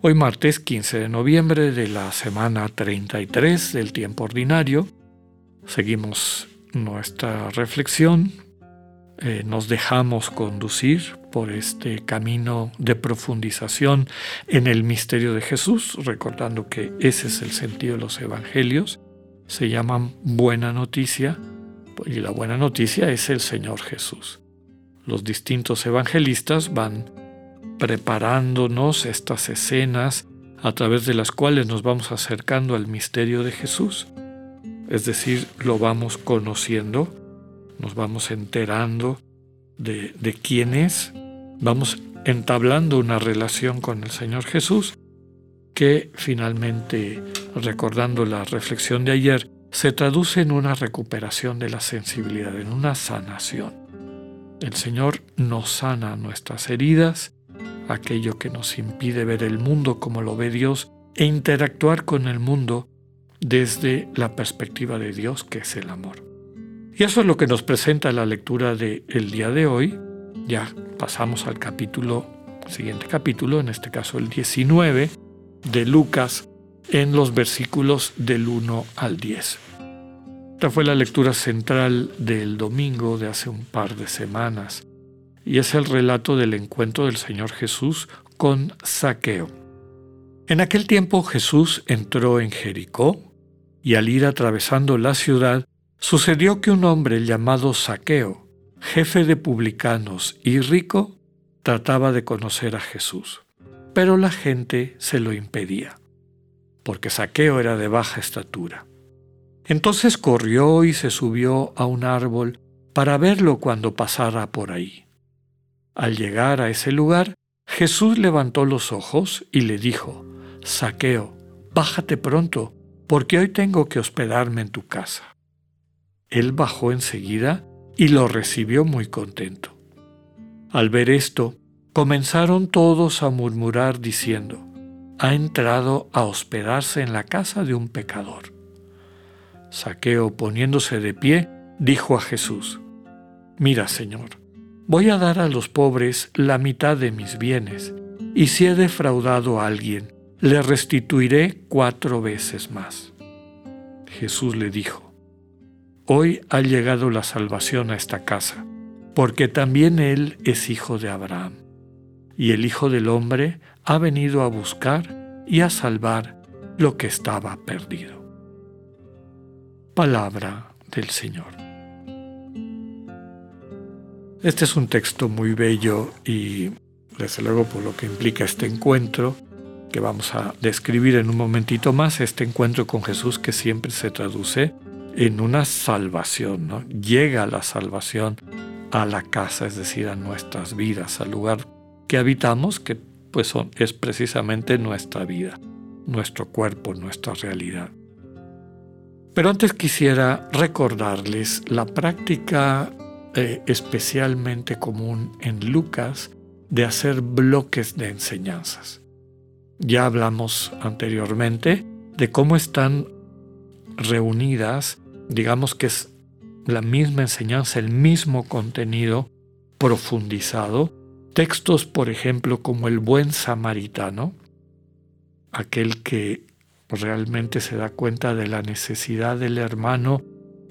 Hoy martes 15 de noviembre de la semana 33 del tiempo ordinario, seguimos nuestra reflexión, eh, nos dejamos conducir por este camino de profundización en el misterio de Jesús, recordando que ese es el sentido de los evangelios, se llaman buena noticia y la buena noticia es el Señor Jesús. Los distintos evangelistas van preparándonos estas escenas a través de las cuales nos vamos acercando al misterio de Jesús. Es decir, lo vamos conociendo, nos vamos enterando de, quién es, vamos entablando una relación con el Señor Jesús que finalmente, recordando la reflexión de ayer, se traduce en una recuperación de la sensibilidad, en una sanación. El Señor nos sana nuestras heridas, aquello que nos impide ver el mundo como lo ve Dios e interactuar con el mundo desde la perspectiva de Dios, que es el amor. Y eso es lo que nos presenta la lectura del el día de hoy. Ya pasamos al capítulo, siguiente capítulo, en este caso el 19 de Lucas, en los versículos del 1 al 10. Esta fue la lectura central del domingo de hace un par de semanas y es el relato del encuentro del Señor Jesús con Saqueo. En aquel tiempo Jesús entró en Jericó y al ir atravesando la ciudad sucedió que un hombre llamado Saqueo, jefe de publicanos y rico, trataba de conocer a Jesús, pero la gente se lo impedía, porque Saqueo era de baja estatura. Entonces corrió y se subió a un árbol para verlo cuando pasara por ahí. Al llegar a ese lugar, Jesús levantó los ojos y le dijo, Saqueo, bájate pronto, porque hoy tengo que hospedarme en tu casa. Él bajó enseguida y lo recibió muy contento. Al ver esto, comenzaron todos a murmurar diciendo, ha entrado a hospedarse en la casa de un pecador. Saqueo, poniéndose de pie, dijo a Jesús, Mira, Señor, voy a dar a los pobres la mitad de mis bienes, y si he defraudado a alguien, le restituiré cuatro veces más. Jesús le dijo, Hoy ha llegado la salvación a esta casa, porque también él es hijo de Abraham, y el Hijo del Hombre ha venido a buscar y a salvar lo que estaba perdido. Palabra del Señor. Este es un texto muy bello y desde luego por lo que implica este encuentro que vamos a describir en un momentito más, este encuentro con Jesús que siempre se traduce en una salvación, ¿no? Llega la salvación a la casa, es decir, a nuestras vidas, al lugar que habitamos, que pues es precisamente nuestra vida, nuestro cuerpo, nuestra realidad. Pero antes quisiera recordarles la práctica eh, especialmente común en Lucas de hacer bloques de enseñanzas. Ya hablamos anteriormente de cómo están reunidas, digamos que es la misma enseñanza, el mismo contenido profundizado, textos, por ejemplo, como el buen samaritano, aquel que realmente se da cuenta de la necesidad del hermano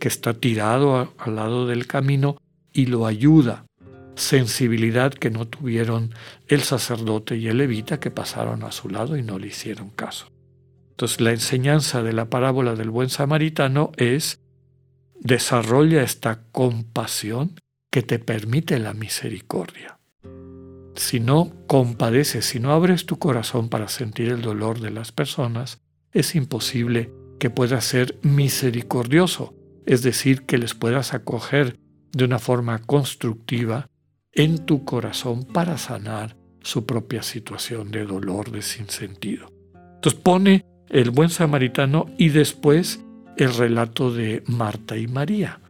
que está tirado al lado del camino y lo ayuda. Sensibilidad que no tuvieron el sacerdote y el levita que pasaron a su lado y no le hicieron caso. Entonces la enseñanza de la parábola del buen samaritano es desarrolla esta compasión que te permite la misericordia. Si no compadeces, si no abres tu corazón para sentir el dolor de las personas, es imposible que puedas ser misericordioso, es decir, que les puedas acoger de una forma constructiva en tu corazón para sanar su propia situación de dolor, de sinsentido. Entonces pone el buen samaritano y después el relato de Marta y María,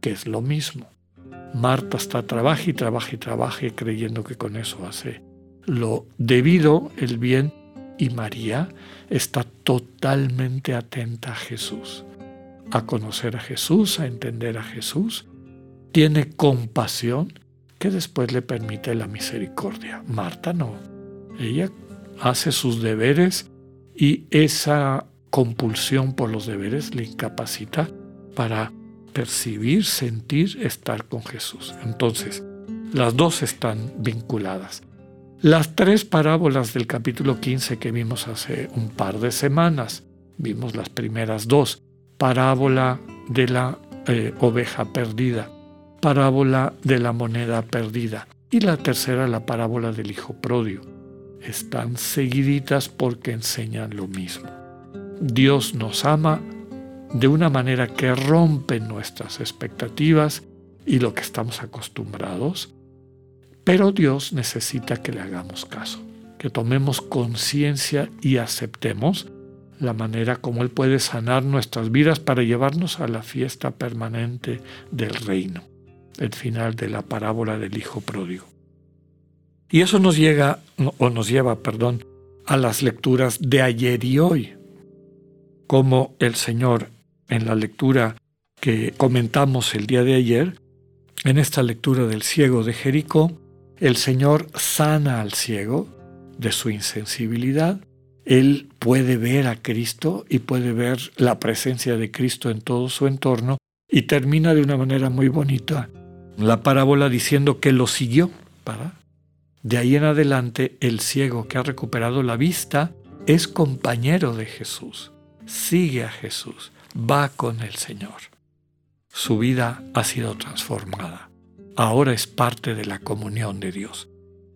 que es lo mismo. Marta está trabaja y trabaja y trabaja creyendo que con eso hace lo debido, el bien, y María está totalmente atenta a Jesús, a conocer a Jesús, a entender a Jesús, tiene compasión que después le permite la misericordia. Marta no, ella hace sus deberes y esa compulsión por los deberes le incapacita para percibir, sentir, estar con Jesús. Entonces, las dos están vinculadas. Las tres parábolas del capítulo 15 que vimos hace un par de semanas, vimos las primeras dos, parábola de la eh, oveja perdida, parábola de la moneda perdida y la tercera la parábola del hijo pródigo. Están seguiditas porque enseñan lo mismo. Dios nos ama de una manera que rompe nuestras expectativas y lo que estamos acostumbrados, pero Dios necesita que le hagamos caso, que tomemos conciencia y aceptemos la manera como Él puede sanar nuestras vidas para llevarnos a la fiesta permanente del reino, el final de la parábola del Hijo Pródigo. Y eso nos llega, o nos lleva, perdón, a las lecturas de ayer y hoy, como el Señor en la lectura que comentamos el día de ayer, en esta lectura del ciego de Jericó, el Señor sana al ciego de su insensibilidad. Él puede ver a Cristo y puede ver la presencia de Cristo en todo su entorno y termina de una manera muy bonita la parábola diciendo que lo siguió. De ahí en adelante, el ciego que ha recuperado la vista es compañero de Jesús sigue a Jesús, va con el Señor. Su vida ha sido transformada. Ahora es parte de la comunión de Dios.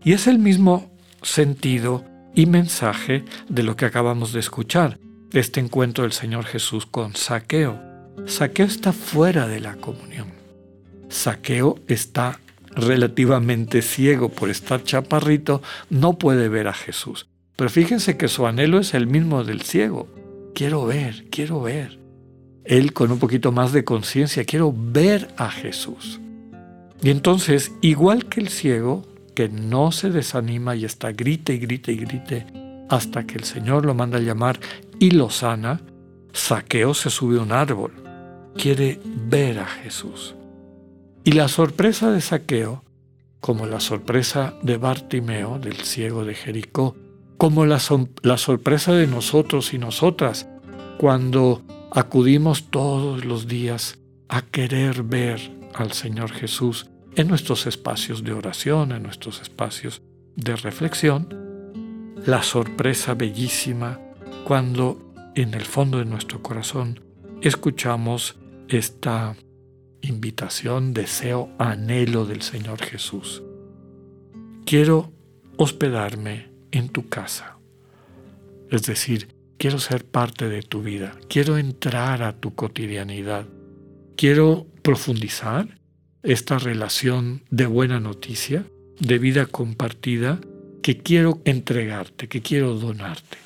Y es el mismo sentido y mensaje de lo que acabamos de escuchar, este encuentro del Señor Jesús con Saqueo. Saqueo está fuera de la comunión. Saqueo está relativamente ciego por estar chaparrito, no puede ver a Jesús. Pero fíjense que su anhelo es el mismo del ciego quiero ver, quiero ver. Él con un poquito más de conciencia, quiero ver a Jesús. Y entonces, igual que el ciego, que no se desanima y está grite y grite y grite hasta que el Señor lo manda a llamar y lo sana, Saqueo se sube a un árbol, quiere ver a Jesús. Y la sorpresa de Saqueo, como la sorpresa de Bartimeo, del ciego de Jericó, como la, la sorpresa de nosotros y nosotras cuando acudimos todos los días a querer ver al Señor Jesús en nuestros espacios de oración, en nuestros espacios de reflexión, la sorpresa bellísima cuando en el fondo de nuestro corazón escuchamos esta invitación, deseo, anhelo del Señor Jesús. Quiero hospedarme en tu casa. Es decir, quiero ser parte de tu vida, quiero entrar a tu cotidianidad, quiero profundizar esta relación de buena noticia, de vida compartida, que quiero entregarte, que quiero donarte.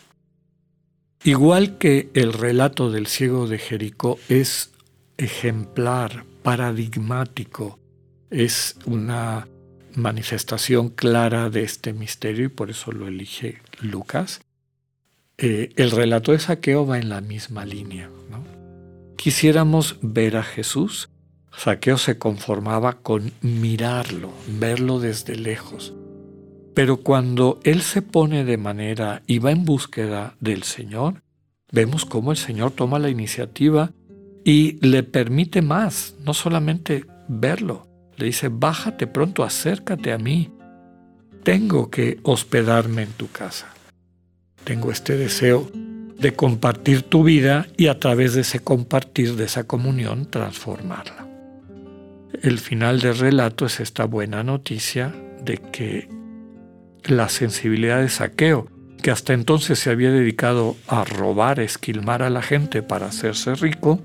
Igual que el relato del ciego de Jericó es ejemplar, paradigmático, es una manifestación clara de este misterio y por eso lo elige Lucas. Eh, el relato de saqueo va en la misma línea. Quisiéramos ver a Jesús. Saqueo se conformaba con mirarlo, verlo desde lejos. Pero cuando Él se pone de manera y va en búsqueda del Señor, vemos cómo el Señor toma la iniciativa y le permite más, no solamente verlo, le dice, bájate pronto, acércate a mí. Tengo que hospedarme en tu casa. Tengo este deseo de compartir tu vida y a través de ese compartir, de esa comunión, transformarla. El final del relato es esta buena noticia de que la sensibilidad de saqueo, que hasta entonces se había dedicado a robar, esquilmar a la gente para hacerse rico,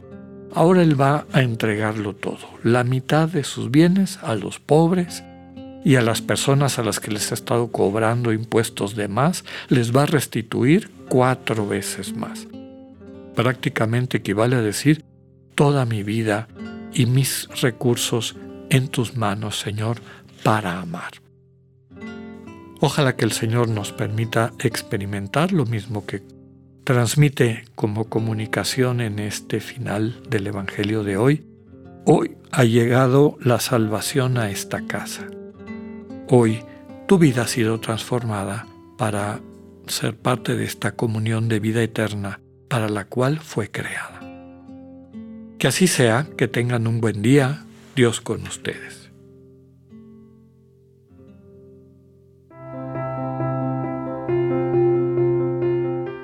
Ahora Él va a entregarlo todo, la mitad de sus bienes a los pobres y a las personas a las que les ha estado cobrando impuestos de más, les va a restituir cuatro veces más. Prácticamente equivale a decir toda mi vida y mis recursos en tus manos, Señor, para amar. Ojalá que el Señor nos permita experimentar lo mismo que transmite como comunicación en este final del Evangelio de hoy. Hoy ha llegado la salvación a esta casa. Hoy tu vida ha sido transformada para ser parte de esta comunión de vida eterna para la cual fue creada. Que así sea, que tengan un buen día, Dios con ustedes.